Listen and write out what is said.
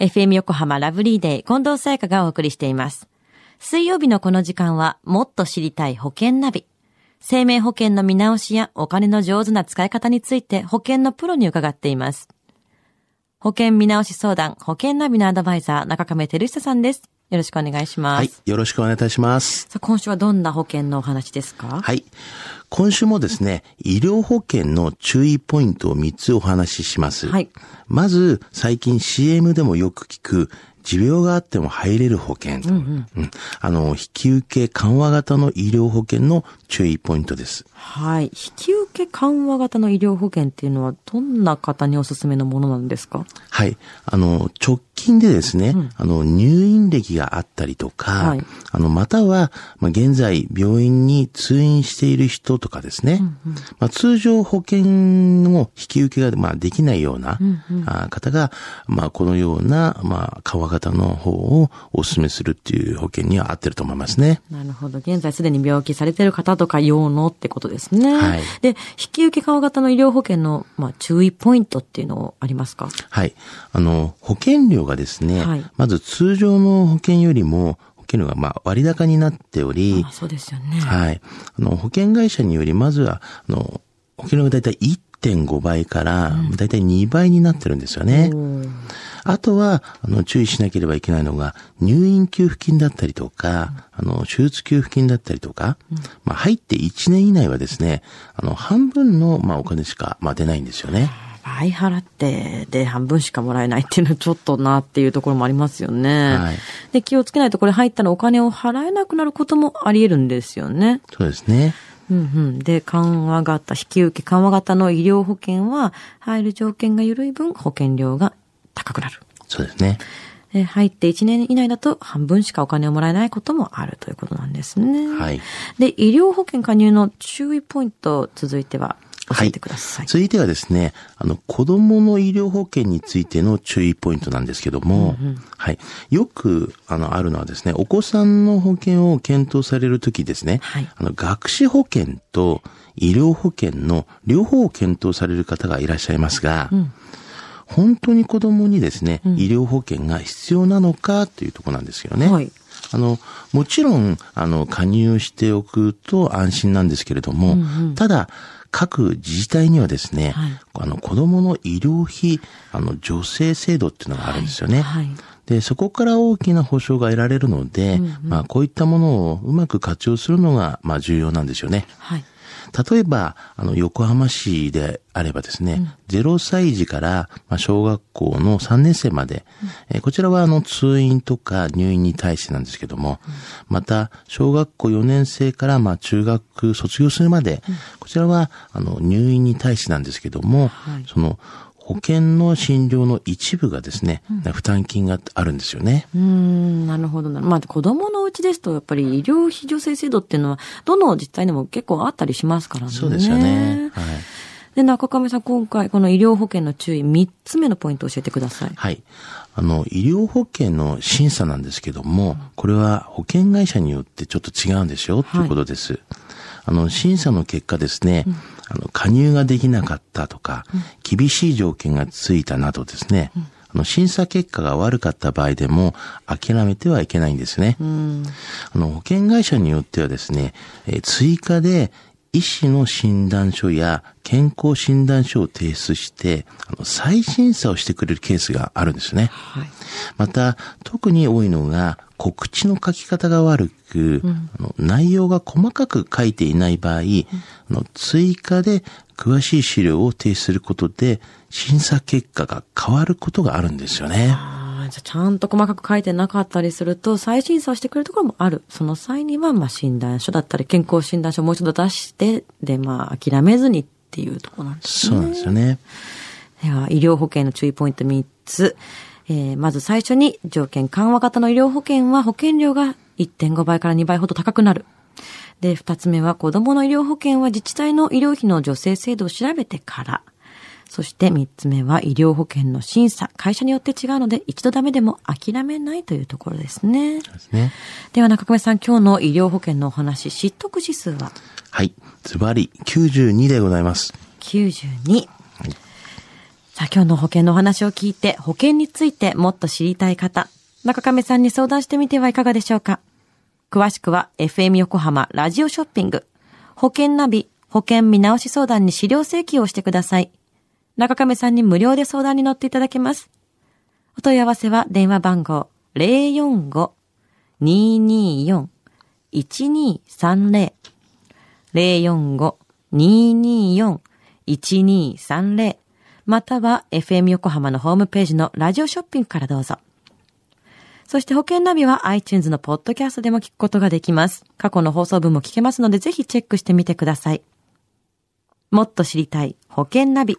FM 横浜ラブリーデイ近藤沙耶香がお送りしています。水曜日のこの時間はもっと知りたい保険ナビ。生命保険の見直しやお金の上手な使い方について保険のプロに伺っています。保険見直し相談、保険ナビのアドバイザー、中亀照久さんです。よろしくお願いします。はい。よろしくお願いいたします。さあ今週はどんな保険のお話ですか？はい。今週もですね、医療保険の注意ポイントを3つお話しします。はい。まず、最近 CM でもよく聞く、持病があっても入れる保険。うんあの、引き受け緩和型の医療保険の注意ポイントです。はい。引き受け緩和型の医療保険っていうのはどんな方におすすめのものなんですか？はい。あの、直近でですね、あの、入院歴があったりとか、はいあの、または、まあ、現在、病院に通院している人とかですね、まあ、通常保険を引き受けが、まあ、できないような、あ方が、まあ、このような、まあ、緩和型方の方をお勧めするっていう保険には合ってると思いますね。なるほど。現在すでに病気されてる方とか用のってことですね。はいで、引き受け緩和型の医療保険の、まあ、注意ポイントっていうのありますかはい。あの、保険料がですね、はいまず通常の保険よりも、保険料がまあ割高になっており、あそうですよね。はい。あの、保険会社により、まずは、あの、保険料がだいたい1.5倍から、だいたい2倍になってるんですよね。おーあとは、あの、注意しなければいけないのが、入院給付金だったりとか、あの、手術給付金だったりとか、まあ、入って1年以内はですね、あの、半分の、まあ、お金しか、まあ、出ないんですよね。倍払って、で、半分しかもらえないっていうのはちょっとなっていうところもありますよね。はいで、気をつけないとこれ入ったらお金を払えなくなることもあり得るんですよね。そうですね。うんうん。で、緩和型、引き受け緩和型の医療保険は、入る条件が緩い分、保険料が高くなる。そうですね。で入って1年以内だと半分しかお金をもらえないこともあるということなんですね。はい。で、医療保険加入の注意ポイント、続いては教えてください。続いてはですね、あの、子供の医療保険についての注意ポイントなんですけども、はい。よく、あの、あるのはですね、お子さんの保険を検討されるときですね、はいあの、学資保険と医療保険の両方を検討される方がいらっしゃいますが、本当に子供にですね、医療保険が必要なのかというところなんですよね。はい。あの、もちろん、あの、加入しておくと安心なんですけれども、ただ、各自治体にはですね、はいあの、子供の医療費、あの、助成制度っていうのがあるんですよね。はい。で、そこから大きな保障が得られるので、まあ、こういったものをうまく活用するのが、まあ、重要なんですよね。はい。例えば、あの、横浜市であればですね、0歳児から、まあ、小学校の3年生まで、えーこちらは、あの、通院とか入院に対してなんですけども、また、小学校4年生から、まあ、中学卒業するまで、こちらは、あの、入院に対してなんですけども、はい。その、保険の診療の一部がですね、負担金があるんですよね。うーん、なるほどな。まあ、子供のうちですと、やっぱり医療費助成制度っていうのは、どの自治体でも結構あったりしますからね。そうですよね。はい。で、中亀さん、今回、この医療保険の注意、3つ目のポイントを教えてください。はい。あの、医療保険の審査なんですけども、これは保険会社によってちょっと違うんですよ、ということです。あの、審査の結果ですね、あの、加入ができなかったとか、厳しい条件がついたなどですね、あの、審査結果が悪かった場合でも諦めてはいけないんですね。うん。あの、保険会社によってはですね、えー追加で医師の診断書や健康診断書を提出して、あの再審査をしてくれるケースがあるんですね。はい。また、特に多いのが、告知の書き方が悪く、あの内容が細かく書いていない場合、あの追加で詳しい資料を提出することで、審査結果が変わることがあるんですよね。じゃあちゃんと細かく書いてなかったりすると、再審査をしてくれるところもある。その際には、まあ、診断書だったり、健康診断書をもう一度出して、で、まあ、諦めずにっていうところなんですね。そうなんですよね。では、医療保険の注意ポイント3つ。えーまず最初に、条件緩和型の医療保険は保険料が1.5倍から2倍ほど高くなる。で、2つ目は、子供の医療保険は自治体の医療費の助成制度を調べてから。そして3つ目は医療保険の審査。会社によって違うので、一度ダメでも諦めないというところですね。ですね。では中込さん、今日の医療保険のお話、知得指数は？はい。ズバリ92でございます。92。さあ今日の保険のお話を聞いて保険についてもっと知りたい方、中亀さんに相談してみてはいかがでしょうか？詳しくは FM 横浜ラジオショッピング、保険ナビ、保険見直し相談に資料請求をしてください。中亀さんに無料で相談に乗っていただけます。お問い合わせは電話番号045-224-1230 045-224-1230または FM 横浜のホームページのラジオショッピングからどうぞ。そして保険ナビは iTunes のポッドキャストでも聞くことができます。過去の放送分も聞けますのでぜひチェックしてみてください。もっと知りたい保険ナビ。